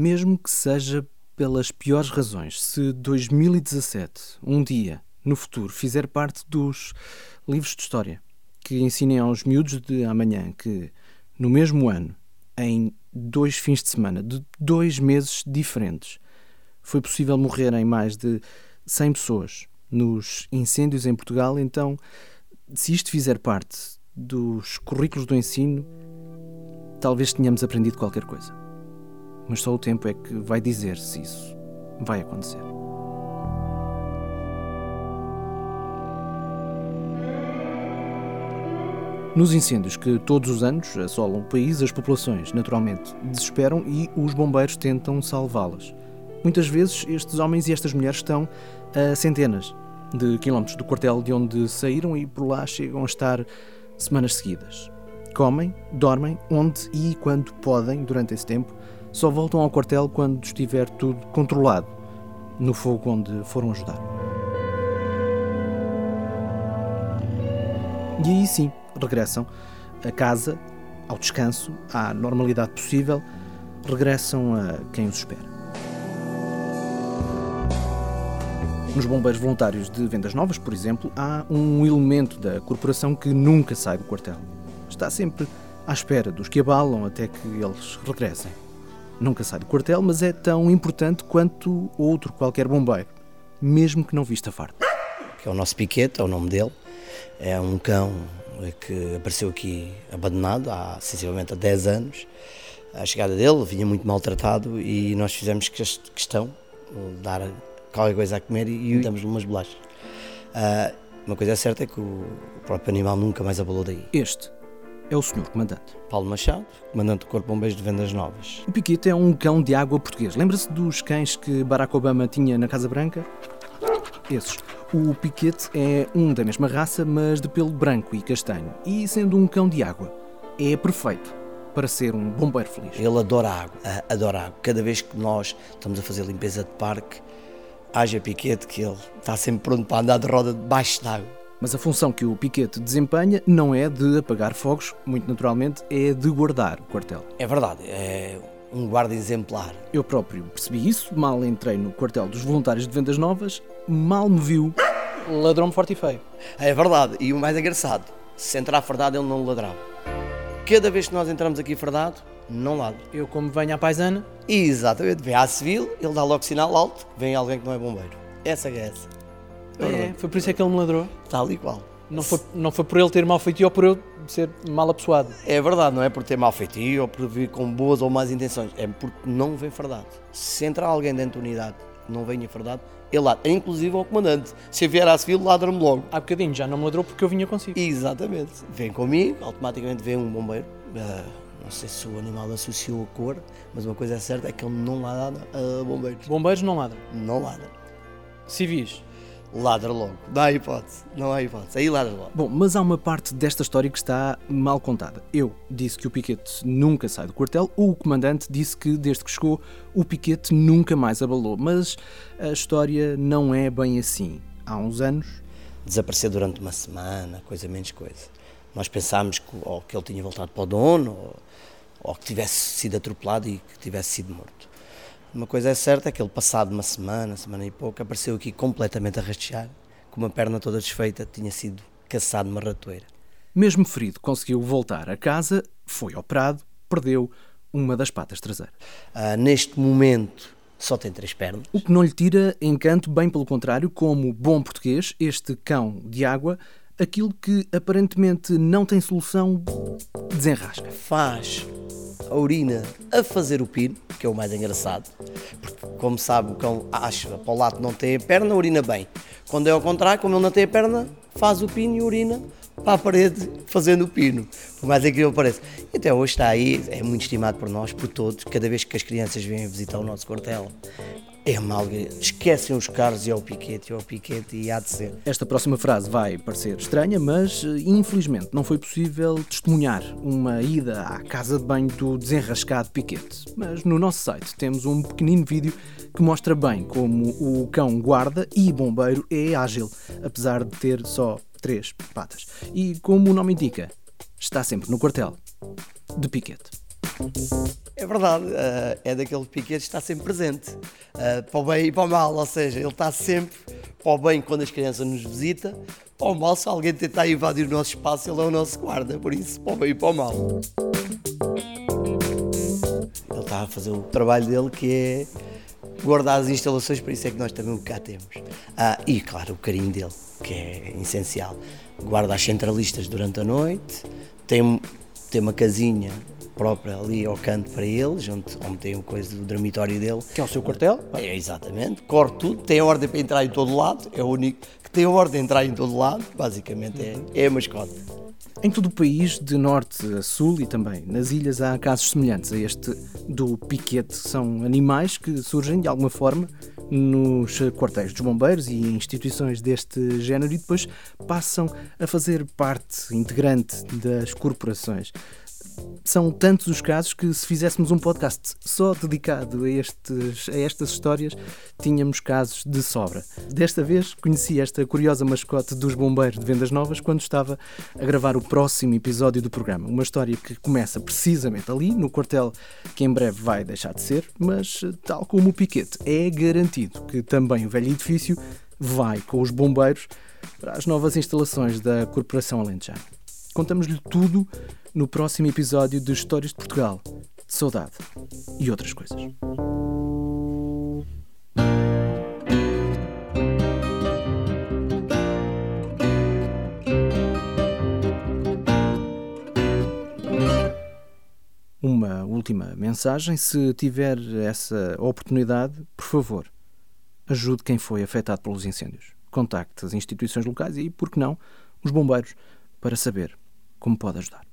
Mesmo que seja pelas piores razões, se 2017, um dia, no futuro, fizer parte dos livros de história que ensinem aos miúdos de amanhã que, no mesmo ano, em dois fins de semana, de dois meses diferentes, foi possível morrerem mais de 100 pessoas nos incêndios em Portugal, então, se isto fizer parte dos currículos do ensino, talvez tenhamos aprendido qualquer coisa. Mas só o tempo é que vai dizer se isso vai acontecer. Nos incêndios que todos os anos assolam o país, as populações naturalmente desesperam e os bombeiros tentam salvá-las. Muitas vezes estes homens e estas mulheres estão a centenas de quilómetros do quartel de onde saíram e por lá chegam a estar semanas seguidas. Comem, dormem, onde e quando podem durante esse tempo, só voltam ao quartel quando estiver tudo controlado no fogo onde foram ajudar. E aí sim, regressam a casa, ao descanso, à normalidade possível, regressam a quem os espera. Nos bombeiros voluntários de Vendas Novas, por exemplo, há um elemento da corporação que nunca sai do quartel. Está sempre à espera dos que abalam até que eles regressem. Nunca sai do quartel, mas é tão importante quanto outro qualquer bombeiro, mesmo que não vista farto. Que é o nosso Piquete, é o nome dele. É um cão que apareceu aqui abandonado há sensivelmente há 10 anos. A chegada dele vinha muito maltratado e nós fizemos questão de dar qualquer coisa a comer e damos-lhe umas bolachas. Uh, uma coisa certa é que o próprio animal nunca mais abalou daí. Este é o Sr. Comandante. Paulo Machado, Comandante do Corpo Bombeiros de Vendas Novas. O Piquete é um cão de água português. Lembra-se dos cães que Barack Obama tinha na Casa Branca? Esses. O Piquete é um da mesma raça, mas de pelo branco e castanho. E sendo um cão de água, é perfeito para ser um bombeiro feliz. Ele adora água, adora água. Cada vez que nós estamos a fazer limpeza de parque, haja Piquete que ele está sempre pronto para andar de roda debaixo d'água. Mas a função que o Piquete desempenha não é de apagar fogos, muito naturalmente, é de guardar o quartel. É verdade, é um guarda exemplar. Eu próprio percebi isso, mal entrei no quartel dos voluntários de vendas novas, mal me viu, ladrão forte e feio. É verdade, e o mais engraçado, se entrar fardado ele não ladrava. Cada vez que nós entramos aqui fardado, não ladra. Eu como venho à paisana... Exatamente, vem à civil, ele dá logo sinal alto, vem alguém que não é bombeiro. Essa é essa. É, foi por isso é que ele me ladrou? Tal e qual. Não foi, não foi por ele ter mal feitio ou por eu ser mal apessoado. É verdade, não é por ter mal feitio ou por vir com boas ou más intenções, é porque não vem fardado. Se entrar alguém dentro da unidade que não venha fardado, ele ladra, inclusive ao comandante. Se vier à civil, ladra-me logo. Há bocadinho já não me ladrou porque eu vinha consigo. Exatamente. Vem comigo, automaticamente vem um bombeiro. Uh, não sei se o animal associou a cor, mas uma coisa é certa é que ele não ladra a bombeiros. Bombeiros não ladram? Não ladra. Civis? Ladra logo. Não há hipótese, não há hipótese. Aí ladra logo. Bom, mas há uma parte desta história que está mal contada. Eu disse que o Piquete nunca sai do quartel, o comandante disse que desde que chegou o Piquete nunca mais abalou. Mas a história não é bem assim. Há uns anos. Desapareceu durante uma semana, coisa menos coisa. Nós pensámos que, ou que ele tinha voltado para o dono, ou, ou que tivesse sido atropelado e que tivesse sido morto. Uma coisa é certa, é que ele passado uma semana, semana e pouco, apareceu aqui completamente a rastejar, com uma perna toda desfeita, tinha sido caçado numa ratoeira. Mesmo ferido, conseguiu voltar a casa, foi operado, perdeu uma das patas traseiras. Ah, neste momento só tem três pernas. O que não lhe tira encanto, bem pelo contrário, como bom português, este cão de água, aquilo que aparentemente não tem solução, desenrasca. Faz a urina a fazer o pino, que é o mais engraçado, porque, como sabe, o cão acha para o lado não tem a perna, urina bem. Quando é ao contrário, como ele não tem a perna, faz o pino e urina para a parede fazendo o pino, por mais incrível que pareça. Até hoje está aí, é muito estimado por nós, por todos, cada vez que as crianças vêm visitar o nosso quartel é mal, esquecem os carros e ao piquete, e ao piquete e há de ser. Esta próxima frase vai parecer estranha, mas eh, infelizmente não foi possível testemunhar uma ida à casa de banho do desenrascado piquete. Mas no nosso site temos um pequenino vídeo que mostra bem como o cão guarda e bombeiro é ágil, apesar de ter só três patas. E como o nome indica, está sempre no quartel de piquete. É verdade, uh, é daquele piquete que está sempre presente, uh, para o bem e para o mal, ou seja, ele está sempre para o bem quando as crianças nos visitam, para o mal se alguém tentar invadir o nosso espaço, ele é o nosso guarda, por isso, para o bem e para o mal. Ele está a fazer o trabalho dele que é guardar as instalações, por isso é que nós também o cá temos. Ah, e claro, o carinho dele, que é essencial. Guarda as centralistas durante a noite, tem, tem uma casinha própria ali ao canto para eles, onde, onde tem o coisa do dormitório dele. Que é o seu quartel? É, exatamente, corre tudo, tem a ordem para entrar em todo lado, é o único que tem a ordem de entrar em todo lado, basicamente é, é a mascote. Em todo o país, de norte a sul e também nas ilhas, há casos semelhantes a este do piquete. São animais que surgem de alguma forma nos quartéis dos bombeiros e instituições deste género e depois passam a fazer parte integrante das corporações. São tantos os casos que, se fizéssemos um podcast só dedicado a, estes, a estas histórias, tínhamos casos de sobra. Desta vez, conheci esta curiosa mascote dos bombeiros de Vendas Novas quando estava a gravar o próximo episódio do programa. Uma história que começa precisamente ali, no quartel que em breve vai deixar de ser, mas, tal como o Piquete, é garantido que também o velho edifício vai com os bombeiros para as novas instalações da Corporação Alentejano. Contamos-lhe tudo no próximo episódio de Histórias de Portugal, de Saudade e outras coisas. Uma última mensagem: se tiver essa oportunidade, por favor, ajude quem foi afetado pelos incêndios. Contacte as instituições locais e, por que não, os bombeiros, para saber como pode ajudar.